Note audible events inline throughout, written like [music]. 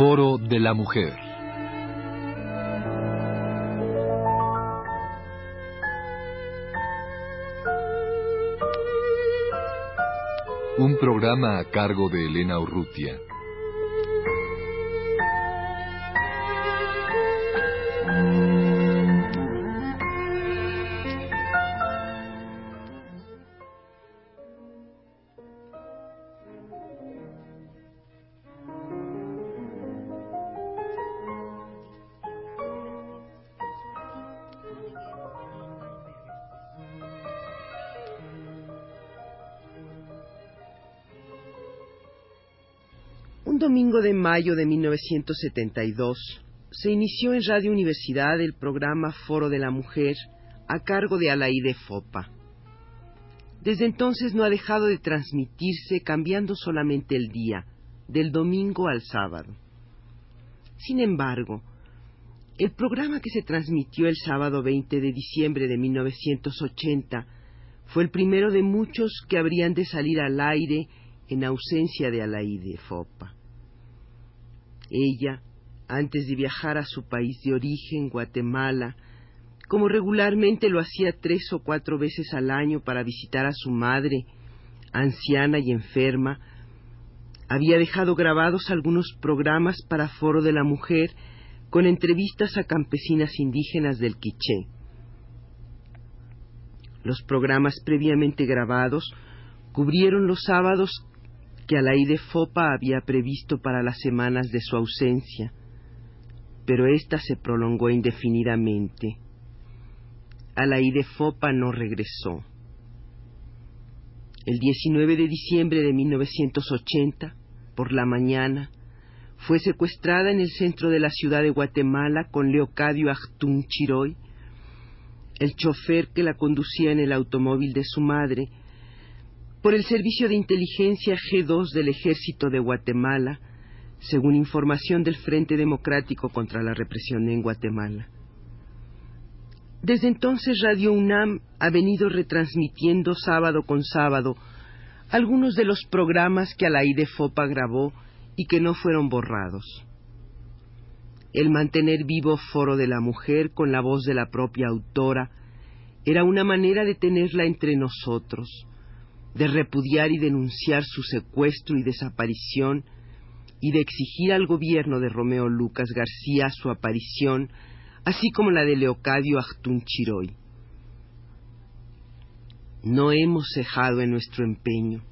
Foro de la Mujer. Un programa a cargo de Elena Urrutia. Un domingo de mayo de 1972 se inició en Radio Universidad el programa Foro de la Mujer a cargo de Alaide Fopa. Desde entonces no ha dejado de transmitirse cambiando solamente el día, del domingo al sábado. Sin embargo, el programa que se transmitió el sábado 20 de diciembre de 1980 fue el primero de muchos que habrían de salir al aire en ausencia de Alaide Fopa. Ella, antes de viajar a su país de origen, Guatemala, como regularmente lo hacía tres o cuatro veces al año para visitar a su madre, anciana y enferma, había dejado grabados algunos programas para Foro de la Mujer con entrevistas a campesinas indígenas del Quiché. Los programas previamente grabados cubrieron los sábados que Alaide Fopa había previsto para las semanas de su ausencia, pero ésta se prolongó indefinidamente. Alaide Fopa no regresó. El 19 de diciembre de 1980, por la mañana, fue secuestrada en el centro de la ciudad de Guatemala con Leocadio Achtun Chiroy, el chofer que la conducía en el automóvil de su madre, por el Servicio de Inteligencia G2 del Ejército de Guatemala, según información del Frente Democrático contra la Represión en Guatemala. Desde entonces Radio UNAM ha venido retransmitiendo sábado con sábado algunos de los programas que Alaide Fopa grabó y que no fueron borrados. El mantener vivo Foro de la Mujer con la voz de la propia autora era una manera de tenerla entre nosotros, de repudiar y denunciar su secuestro y desaparición y de exigir al gobierno de Romeo Lucas García su aparición, así como la de Leocadio Achtun Chiroy. No hemos cejado en nuestro empeño.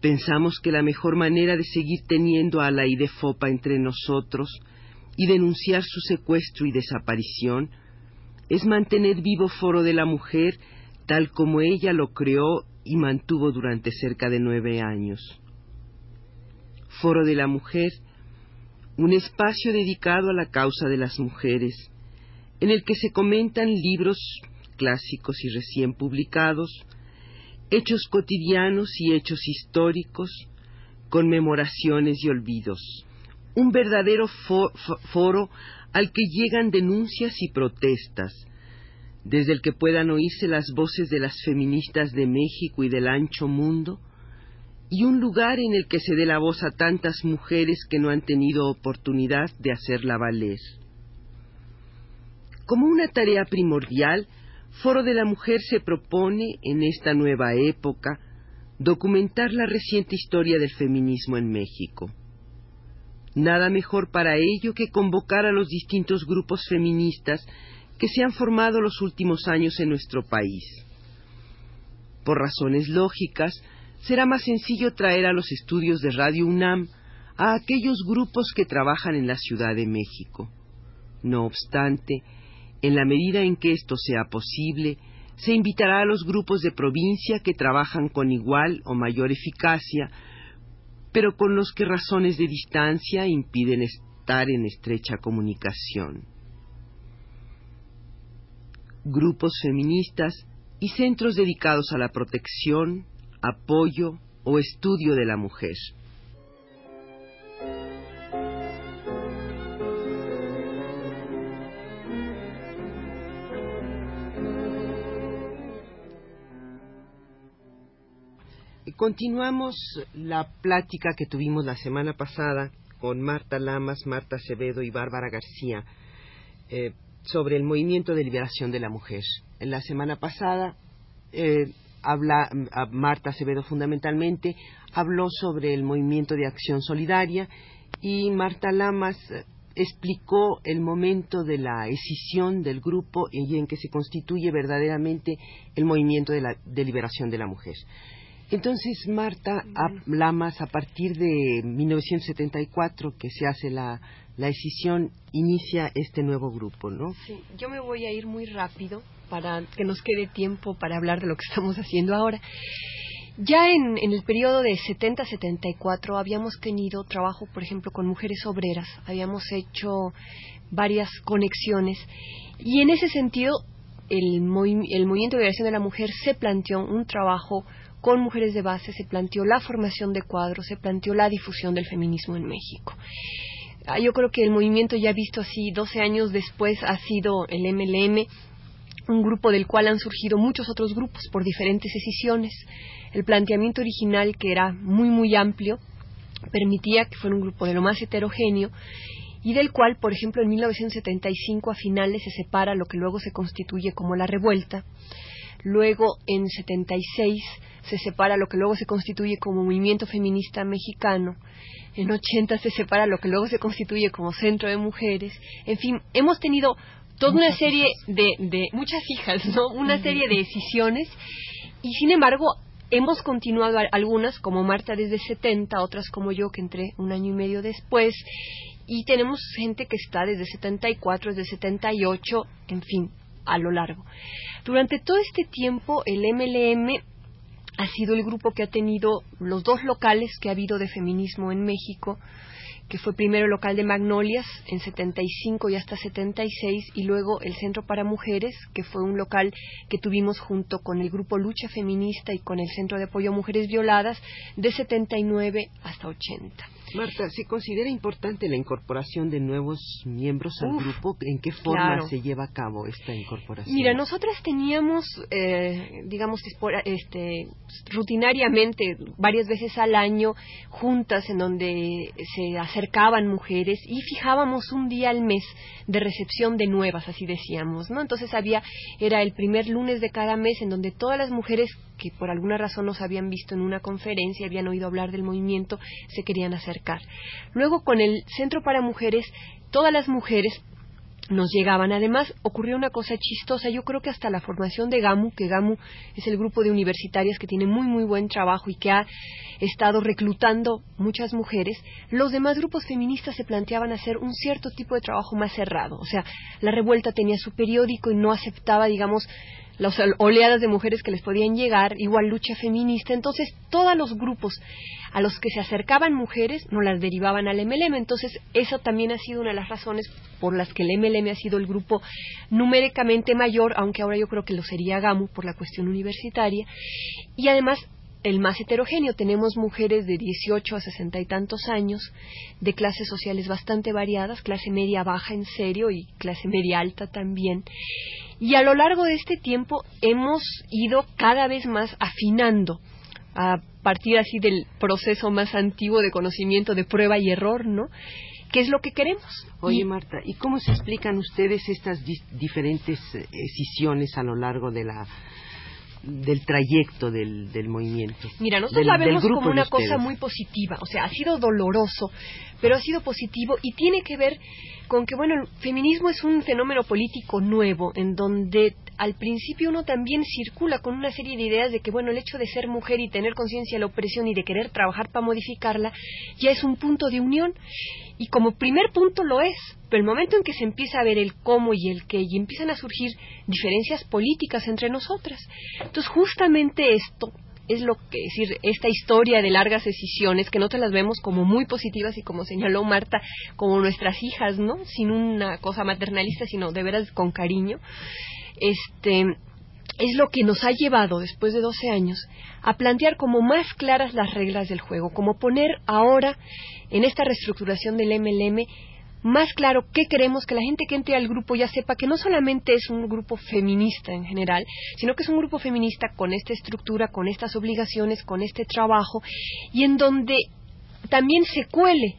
Pensamos que la mejor manera de seguir teniendo a la Fopa entre nosotros y denunciar su secuestro y desaparición es mantener vivo Foro de la Mujer tal como ella lo creó y mantuvo durante cerca de nueve años. Foro de la Mujer, un espacio dedicado a la causa de las mujeres, en el que se comentan libros clásicos y recién publicados, hechos cotidianos y hechos históricos, conmemoraciones y olvidos. Un verdadero foro al que llegan denuncias y protestas, desde el que puedan oírse las voces de las feministas de México y del ancho mundo, y un lugar en el que se dé la voz a tantas mujeres que no han tenido oportunidad de hacerla valer. Como una tarea primordial, Foro de la Mujer se propone, en esta nueva época, documentar la reciente historia del feminismo en México. Nada mejor para ello que convocar a los distintos grupos feministas que se han formado los últimos años en nuestro país. Por razones lógicas, será más sencillo traer a los estudios de Radio UNAM a aquellos grupos que trabajan en la Ciudad de México. No obstante, en la medida en que esto sea posible, se invitará a los grupos de provincia que trabajan con igual o mayor eficacia, pero con los que razones de distancia impiden estar en estrecha comunicación grupos feministas y centros dedicados a la protección, apoyo o estudio de la mujer. Continuamos la plática que tuvimos la semana pasada con Marta Lamas, Marta Acevedo y Bárbara García eh, sobre el movimiento de liberación de la mujer. En la semana pasada, eh, habla, Marta Acevedo fundamentalmente habló sobre el movimiento de acción solidaria y Marta Lamas explicó el momento de la escisión del grupo y en que se constituye verdaderamente el movimiento de, la, de liberación de la mujer. Entonces, Marta Lamas, a partir de 1974, que se hace la, la decisión, inicia este nuevo grupo, ¿no? Sí, yo me voy a ir muy rápido para que nos quede tiempo para hablar de lo que [laughs] estamos haciendo ahora. Ya en, en el periodo de 70-74 habíamos tenido trabajo, por ejemplo, con mujeres obreras, habíamos hecho varias conexiones y en ese sentido el, el movimiento de liberación de la mujer se planteó un trabajo con mujeres de base se planteó la formación de cuadros, se planteó la difusión del feminismo en México. Ah, yo creo que el movimiento ya visto así 12 años después ha sido el MLM, un grupo del cual han surgido muchos otros grupos por diferentes decisiones. El planteamiento original, que era muy, muy amplio, permitía que fuera un grupo de lo más heterogéneo y del cual, por ejemplo, en 1975 a finales se separa lo que luego se constituye como la revuelta. Luego, en 76 se separa lo que luego se constituye como movimiento feminista mexicano, en 80 se separa lo que luego se constituye como centro de mujeres, en fin, hemos tenido toda una serie de, de muchas hijas, ¿no? Una serie de decisiones. Y sin embargo hemos continuado algunas como Marta desde 70, otras como yo que entré un año y medio después. Y tenemos gente que está desde 74, desde 78, en fin, a lo largo. Durante todo este tiempo el MLM ha sido el grupo que ha tenido los dos locales que ha habido de feminismo en México, que fue primero el local de Magnolias en 75 y hasta 76 y luego el Centro para Mujeres, que fue un local que tuvimos junto con el grupo Lucha Feminista y con el Centro de Apoyo a Mujeres Violadas de 79 hasta 80. Marta, ¿se considera importante la incorporación de nuevos miembros al grupo? ¿En qué forma se lleva a cabo esta incorporación? Mira, nosotras teníamos, eh, digamos, este, rutinariamente, varias veces al año, juntas en donde se acercaban mujeres y fijábamos un día al mes de recepción de nuevas, así decíamos, ¿no? Entonces había, era el primer lunes de cada mes en donde todas las mujeres que por alguna razón nos habían visto en una conferencia, habían oído hablar del movimiento, se querían acercar. Luego, con el Centro para Mujeres, todas las mujeres nos llegaban. Además, ocurrió una cosa chistosa. Yo creo que hasta la formación de GAMU, que GAMU es el grupo de universitarias que tiene muy, muy buen trabajo y que ha estado reclutando muchas mujeres, los demás grupos feministas se planteaban hacer un cierto tipo de trabajo más cerrado. O sea, la revuelta tenía su periódico y no aceptaba, digamos, las oleadas de mujeres que les podían llegar, igual lucha feminista. Entonces, todos los grupos a los que se acercaban mujeres no las derivaban al MLM. Entonces, eso también ha sido una de las razones por las que el MLM ha sido el grupo numéricamente mayor, aunque ahora yo creo que lo sería GAMU por la cuestión universitaria. Y además, el más heterogéneo. Tenemos mujeres de 18 a 60 y tantos años, de clases sociales bastante variadas, clase media baja en serio y clase media alta también. Y a lo largo de este tiempo hemos ido cada vez más afinando a partir así del proceso más antiguo de conocimiento de prueba y error, ¿no? ¿Qué es lo que queremos? Oye, Marta, ¿y cómo se explican ustedes estas diferentes decisiones a lo largo de la del trayecto del, del movimiento. Mira, nosotros la vemos como una cosa muy positiva, o sea, ha sido doloroso, pero ha sido positivo y tiene que ver con que, bueno, el feminismo es un fenómeno político nuevo, en donde al principio uno también circula con una serie de ideas de que, bueno, el hecho de ser mujer y tener conciencia de la opresión y de querer trabajar para modificarla, ya es un punto de unión. Y como primer punto lo es, pero el momento en que se empieza a ver el cómo y el qué, y empiezan a surgir diferencias políticas entre nosotras. Entonces, justamente esto es lo que decir esta historia de largas decisiones que nosotros las vemos como muy positivas y como señaló Marta como nuestras hijas no sin una cosa maternalista sino de veras con cariño. Este es lo que nos ha llevado después de 12 años a plantear como más claras las reglas del juego como poner ahora en esta reestructuración del MLM más claro qué queremos, que la gente que entre al grupo ya sepa que no solamente es un grupo feminista en general, sino que es un grupo feminista con esta estructura, con estas obligaciones, con este trabajo, y en donde también se cuele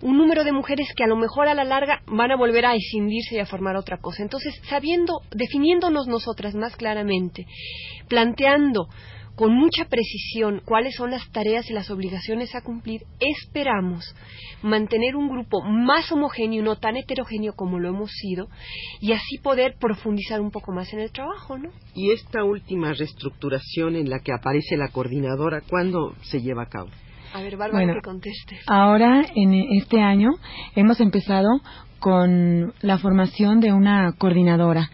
un número de mujeres que a lo mejor a la larga van a volver a escindirse y a formar otra cosa. Entonces, sabiendo, definiéndonos nosotras más claramente, planteando con mucha precisión cuáles son las tareas y las obligaciones a cumplir, esperamos mantener un grupo más homogéneo, no tan heterogéneo como lo hemos sido, y así poder profundizar un poco más en el trabajo, ¿no? Y esta última reestructuración en la que aparece la coordinadora, ¿cuándo se lleva a cabo? A ver, Bárbara, que conteste. Ahora, en este año, hemos empezado con la formación de una coordinadora.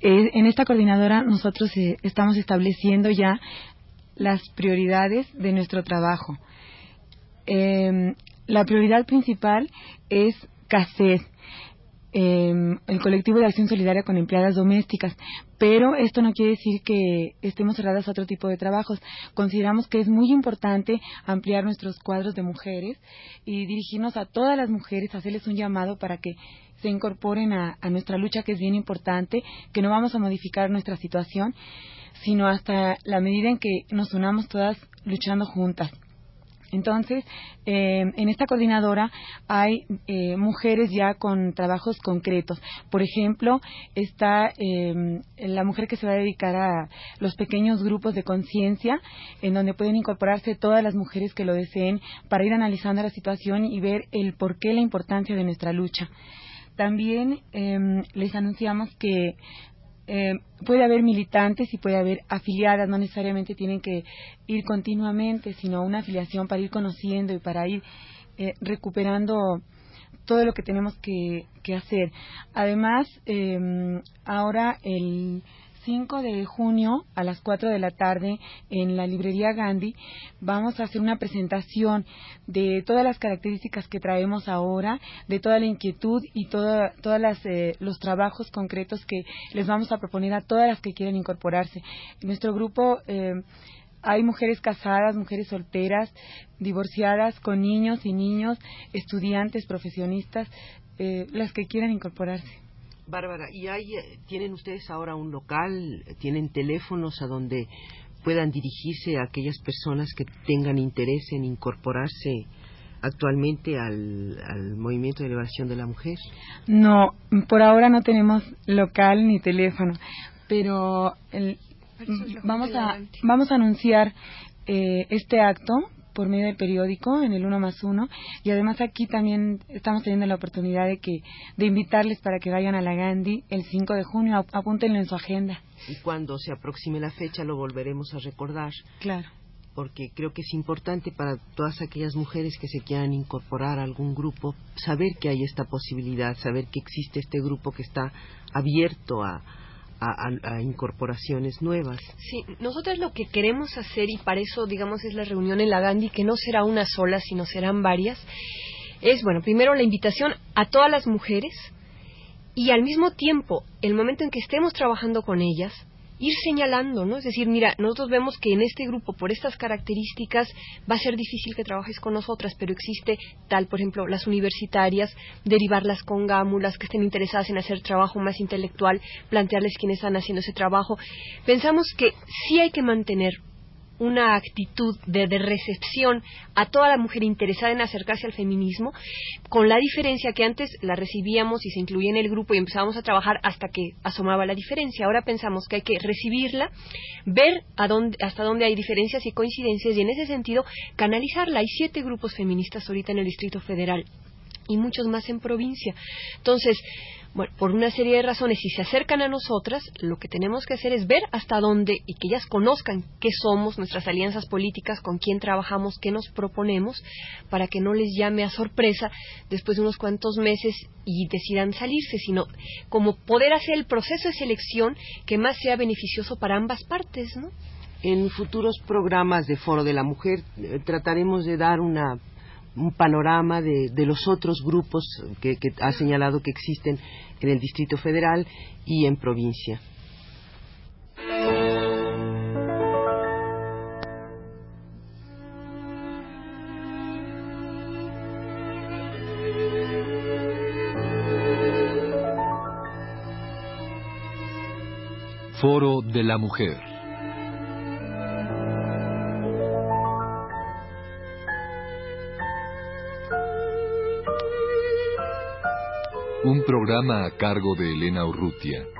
Eh, en esta coordinadora nosotros eh, estamos estableciendo ya las prioridades de nuestro trabajo. Em, la prioridad principal es CACED, em, el colectivo de acción solidaria con empleadas domésticas, pero esto no quiere decir que estemos cerradas a otro tipo de trabajos. Consideramos que es muy importante ampliar nuestros cuadros de mujeres y dirigirnos a todas las mujeres, hacerles un llamado para que se incorporen a, nuestra lucha, que es bien importante, que no vamos a modificar nuestra situación, sino hasta la medida en que nos unamos todas luchando juntas. Entonces, eh, en esta coordinadora hay eh, mujeres ya con trabajos concretos. Por ejemplo, está eh, la mujer que se va a dedicar a los pequeños grupos de conciencia, en donde pueden incorporarse todas las mujeres que lo deseen para ir analizando la situación y ver el porqué, la importancia de nuestra lucha. También em, les anunciamos que em, puede haber militantes y puede haber afiliadas, no necesariamente tienen que ir continuamente, sino una afiliación para ir conociendo y para ir eh, recuperando todo lo que tenemos que, que hacer. Además, em, ahora el 5 de junio a las 4 de la tarde en la librería Gandhi vamos a hacer una presentación de todas las características que traemos ahora, de toda la inquietud y todos eh, los trabajos concretos que les vamos a proponer a todas las que quieren incorporarse. En nuestro grupo eh, hay mujeres casadas, mujeres solteras, divorciadas, con niños y niños, estudiantes, profesionistas, eh, las que quieran incorporarse. Bárbara, ¿y hay, eh, tienen ustedes ahora un local, tienen teléfonos a donde puedan dirigirse a aquellas personas que tengan interés en incorporarse actualmente al, movimiento de elevación de la mujer? No, por ahora no tenemos local ni teléfono, pero vamos a vamos a anunciar eh, este acto por medio del periódico en el uno más uno y además aquí también estamos teniendo la oportunidad de que de invitarles para que vayan a la Gandhi el 5 de junio, apúntenlo en su agenda. Y cuando se aproxime la fecha lo volveremos a recordar. Claro. Porque creo que es importante para todas aquellas mujeres que se quieran incorporar a algún grupo saber que hay esta posibilidad, saber que existe este grupo que está abierto a, a, incorporaciones nuevas. Sí, nosotros lo que queremos hacer, y para eso, digamos, es la reunión en la Gandhi, que no será una sola, sino serán varias, es, bueno, primero la invitación a todas las mujeres y al mismo tiempo, el momento en que estemos trabajando con ellas, ir señalando, ¿no? Es decir, mira, nosotros vemos que en este grupo, por estas características, va a ser difícil que trabajes con nosotras, pero existe tal, por ejemplo, las universitarias, derivarlas con gámulas que estén interesadas en hacer trabajo más intelectual, plantearles quiénes están haciendo ese trabajo. Pensamos que sí hay que mantener una actitud de, recepción a toda la mujer interesada en acercarse al feminismo, con la diferencia que antes la recibíamos y se incluía en el grupo y empezábamos a trabajar hasta que asomaba la diferencia. Ahora pensamos que hay que recibirla, ver hasta dónde hay diferencias y coincidencias y en ese sentido canalizarla. Hay siete grupos feministas ahorita en el Distrito Federal y muchos más en provincia. Entonces, bueno, por una serie de razones, si se acercan a nosotras, lo que tenemos que hacer es ver hasta dónde y que ellas conozcan qué somos, nuestras alianzas políticas, con quién trabajamos, qué nos proponemos, para que no les llame a sorpresa después de unos cuantos meses y decidan salirse, sino como poder hacer el proceso de selección que más sea beneficioso para ambas partes, ¿no? En futuros programas de Foro de la Mujer eh, trataremos de dar una un panorama de, los otros grupos que, ha señalado que existen en el Distrito Federal y en provincia. Foro de la Mujer Un programa a cargo de Elena Urrutia.